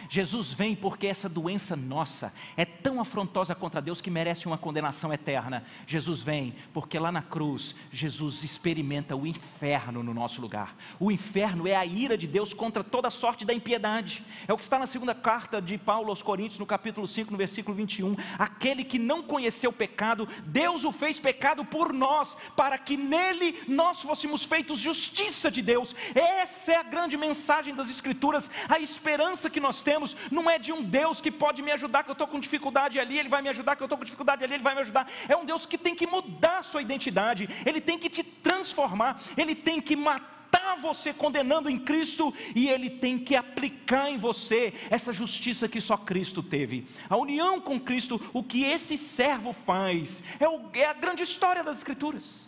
Jesus vem porque essa doença nossa é tão afrontosa contra Deus que merece uma condenação eterna. Jesus vem porque lá na cruz, Jesus experimenta o inferno no nosso lugar. O inferno é a ira de Deus contra toda sorte da impiedade. É o que está na segunda carta de Paulo aos Coríntios, no capítulo 5, no versículo 21. Aquele que não conheceu pecado, Deus o fez pecado por nós, para que nele nós fôssemos feitos justiça de Deus. Essa é a grande mensagem das Escrituras, a esperança que nós nós temos não é de um Deus que pode me ajudar, que eu estou com dificuldade ali, Ele vai me ajudar, que eu estou com dificuldade ali, Ele vai me ajudar. É um Deus que tem que mudar a sua identidade, Ele tem que te transformar, Ele tem que matar você condenando em Cristo e Ele tem que aplicar em você essa justiça que só Cristo teve. A união com Cristo, o que esse servo faz, é, o, é a grande história das Escrituras.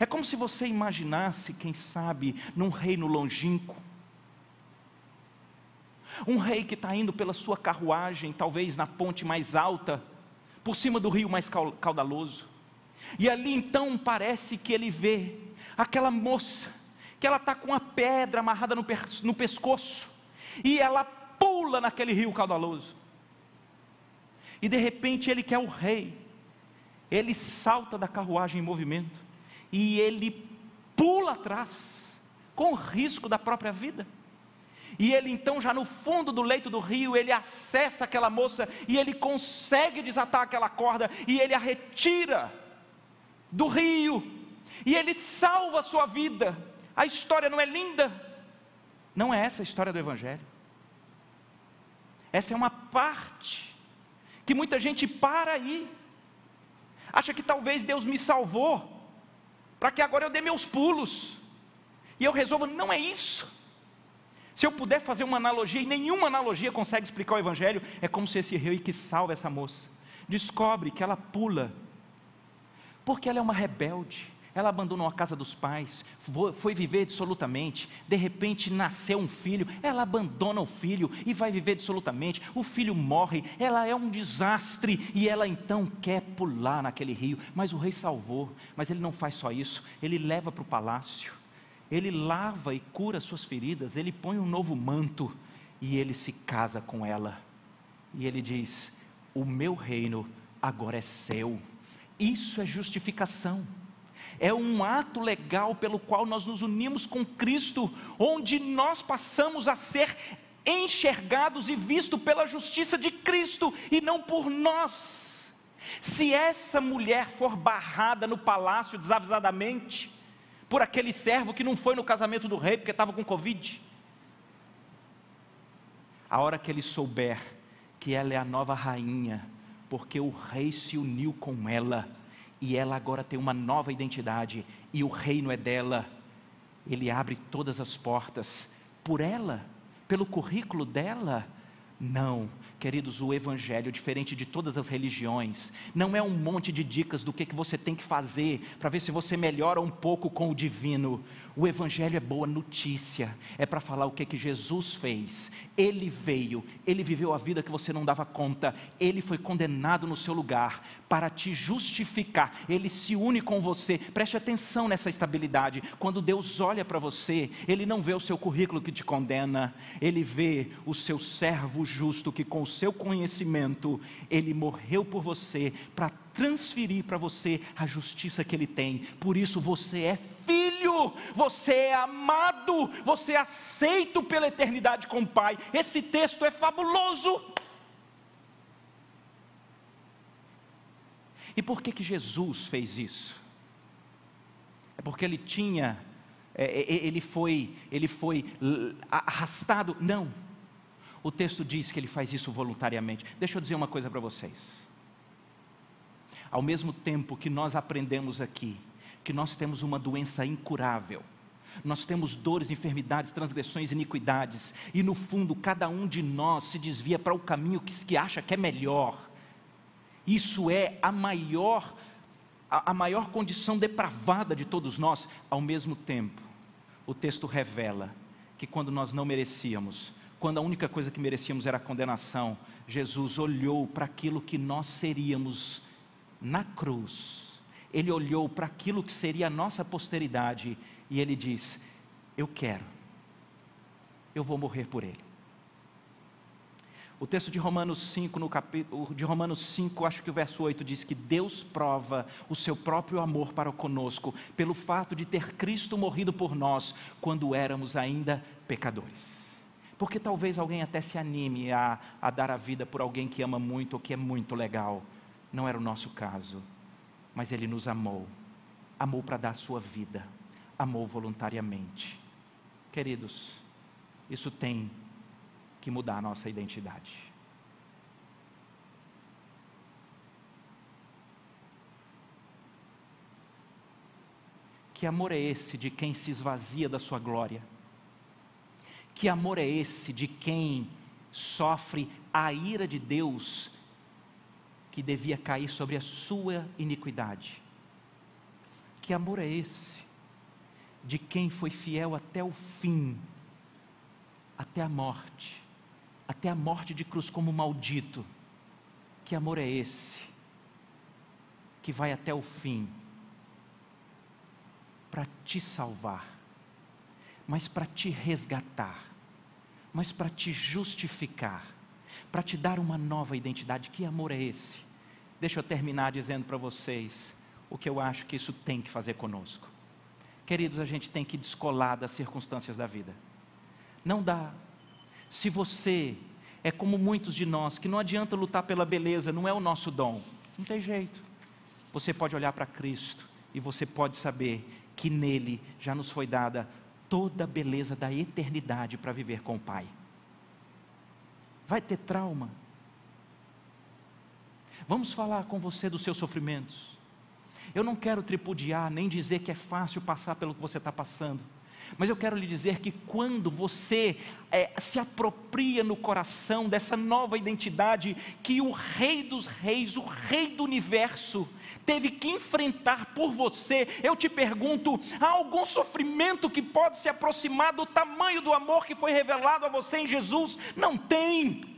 É como se você imaginasse, quem sabe, num reino longínquo, um rei que está indo pela sua carruagem, talvez na ponte mais alta, por cima do rio mais caudaloso. E ali então parece que ele vê aquela moça, que ela está com a pedra amarrada no, no pescoço, e ela pula naquele rio caudaloso. E de repente ele que é o rei, ele salta da carruagem em movimento, e ele pula atrás, com risco da própria vida. E ele então, já no fundo do leito do rio, ele acessa aquela moça e ele consegue desatar aquela corda e ele a retira do rio. E ele salva a sua vida. A história não é linda? Não é essa a história do Evangelho. Essa é uma parte que muita gente para aí. Acha que talvez Deus me salvou para que agora eu dê meus pulos e eu resolva, não é isso. Se eu puder fazer uma analogia, e nenhuma analogia consegue explicar o Evangelho, é como se esse rei que salva essa moça descobre que ela pula, porque ela é uma rebelde, ela abandonou a casa dos pais, foi viver absolutamente. De repente nasceu um filho, ela abandona o filho e vai viver absolutamente. O filho morre, ela é um desastre e ela então quer pular naquele rio. Mas o rei salvou. Mas ele não faz só isso, ele leva para o palácio ele lava e cura suas feridas, ele põe um novo manto e ele se casa com ela. E ele diz: O meu reino agora é seu. Isso é justificação. É um ato legal pelo qual nós nos unimos com Cristo, onde nós passamos a ser enxergados e vistos pela justiça de Cristo e não por nós. Se essa mulher for barrada no palácio desavisadamente por aquele servo que não foi no casamento do rei porque estava com Covid, a hora que ele souber que ela é a nova rainha, porque o rei se uniu com ela, e ela agora tem uma nova identidade, e o reino é dela, ele abre todas as portas por ela pelo currículo dela? Não, queridos, o Evangelho, diferente de todas as religiões, não é um monte de dicas do que, que você tem que fazer para ver se você melhora um pouco com o divino. O Evangelho é boa notícia, é para falar o que, que Jesus fez. Ele veio, ele viveu a vida que você não dava conta, ele foi condenado no seu lugar para te justificar, ele se une com você. Preste atenção nessa estabilidade. Quando Deus olha para você, ele não vê o seu currículo que te condena, ele vê o seu servo justo que com o seu conhecimento ele morreu por você para transferir para você a justiça que ele tem. Por isso você é filho, você é amado, você é aceito pela eternidade com o Pai. Esse texto é fabuloso. E por que que Jesus fez isso? É porque ele tinha, é, é, ele foi, ele foi arrastado? Não. O texto diz que ele faz isso voluntariamente. Deixa eu dizer uma coisa para vocês. Ao mesmo tempo que nós aprendemos aqui que nós temos uma doença incurável, nós temos dores, enfermidades, transgressões, iniquidades, e no fundo cada um de nós se desvia para o caminho que, que acha que é melhor. Isso é a maior, a, a maior condição depravada de todos nós. Ao mesmo tempo, o texto revela que quando nós não merecíamos, quando a única coisa que merecíamos era a condenação, Jesus olhou para aquilo que nós seríamos na cruz, ele olhou para aquilo que seria a nossa posteridade e ele diz: Eu quero, eu vou morrer por ele. O texto de Romanos 5, no capítulo de Romanos 5, acho que o verso 8 diz que Deus prova o seu próprio amor para conosco pelo fato de ter Cristo morrido por nós quando éramos ainda pecadores. Porque talvez alguém até se anime a, a dar a vida por alguém que ama muito ou que é muito legal. Não era o nosso caso, mas Ele nos amou, amou para dar a sua vida, amou voluntariamente. Queridos, isso tem que mudar a nossa identidade. Que amor é esse de quem se esvazia da sua glória? Que amor é esse de quem sofre a ira de Deus que devia cair sobre a sua iniquidade. Que amor é esse? De quem foi fiel até o fim, até a morte, até a morte de cruz como maldito. Que amor é esse? Que vai até o fim para te salvar, mas para te resgatar, mas para te justificar, para te dar uma nova identidade. Que amor é esse? Deixa eu terminar dizendo para vocês o que eu acho que isso tem que fazer conosco. Queridos, a gente tem que descolar das circunstâncias da vida. Não dá. Se você é como muitos de nós, que não adianta lutar pela beleza, não é o nosso dom. Não tem jeito. Você pode olhar para Cristo e você pode saber que nele já nos foi dada toda a beleza da eternidade para viver com o Pai. Vai ter trauma, Vamos falar com você dos seus sofrimentos. Eu não quero tripudiar, nem dizer que é fácil passar pelo que você está passando. Mas eu quero lhe dizer que quando você é, se apropria no coração dessa nova identidade que o Rei dos Reis, o Rei do Universo, teve que enfrentar por você, eu te pergunto: há algum sofrimento que pode se aproximar do tamanho do amor que foi revelado a você em Jesus? Não tem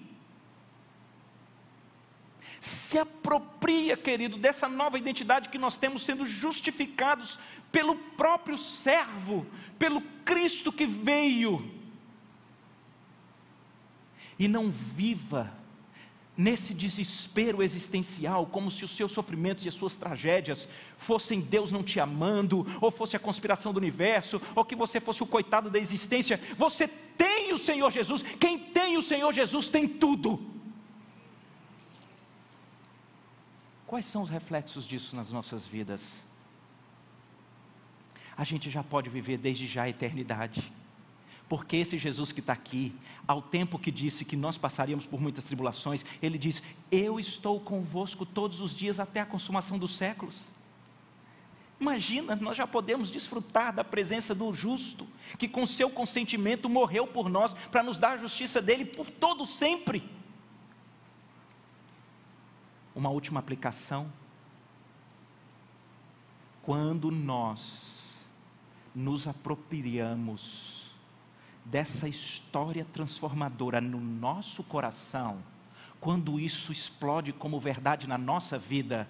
se apropria, querido, dessa nova identidade que nós temos sendo justificados pelo próprio servo, pelo Cristo que veio. E não viva nesse desespero existencial, como se os seus sofrimentos e as suas tragédias fossem Deus não te amando, ou fosse a conspiração do universo, ou que você fosse o coitado da existência. Você tem o Senhor Jesus, quem tem o Senhor Jesus tem tudo. Quais são os reflexos disso nas nossas vidas? A gente já pode viver desde já a eternidade. Porque esse Jesus que está aqui, ao tempo que disse que nós passaríamos por muitas tribulações, ele diz: Eu estou convosco todos os dias até a consumação dos séculos. Imagina, nós já podemos desfrutar da presença do justo, que com seu consentimento morreu por nós, para nos dar a justiça dele por todo sempre uma última aplicação. Quando nós nos apropriamos dessa história transformadora no nosso coração, quando isso explode como verdade na nossa vida,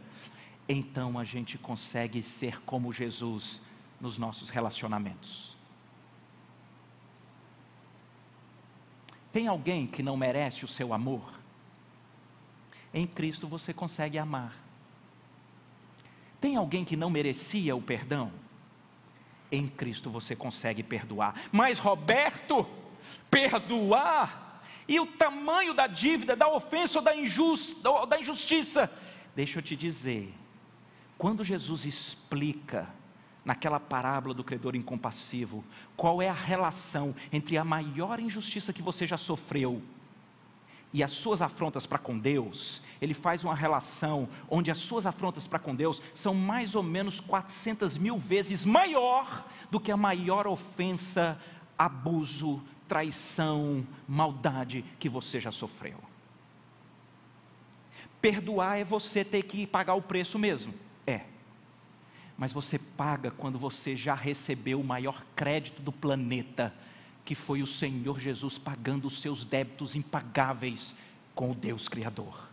então a gente consegue ser como Jesus nos nossos relacionamentos. Tem alguém que não merece o seu amor? Em Cristo você consegue amar. Tem alguém que não merecia o perdão? Em Cristo você consegue perdoar. Mas Roberto, perdoar e o tamanho da dívida, da ofensa ou da, da injustiça. Deixa eu te dizer, quando Jesus explica naquela parábola do credor incompassivo, qual é a relação entre a maior injustiça que você já sofreu e as suas afrontas para com Deus, ele faz uma relação onde as suas afrontas para com Deus são mais ou menos 400 mil vezes maior do que a maior ofensa, abuso, traição, maldade que você já sofreu. Perdoar é você ter que pagar o preço mesmo, é. Mas você paga quando você já recebeu o maior crédito do planeta que foi o Senhor Jesus pagando os seus débitos impagáveis com o Deus Criador.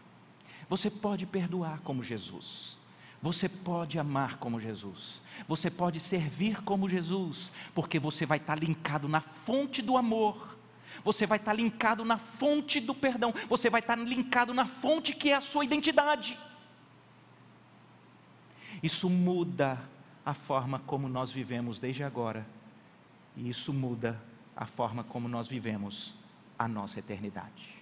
Você pode perdoar como Jesus. Você pode amar como Jesus. Você pode servir como Jesus, porque você vai estar linkado na fonte do amor. Você vai estar linkado na fonte do perdão. Você vai estar linkado na fonte que é a sua identidade. Isso muda a forma como nós vivemos desde agora. E isso muda a forma como nós vivemos a nossa eternidade.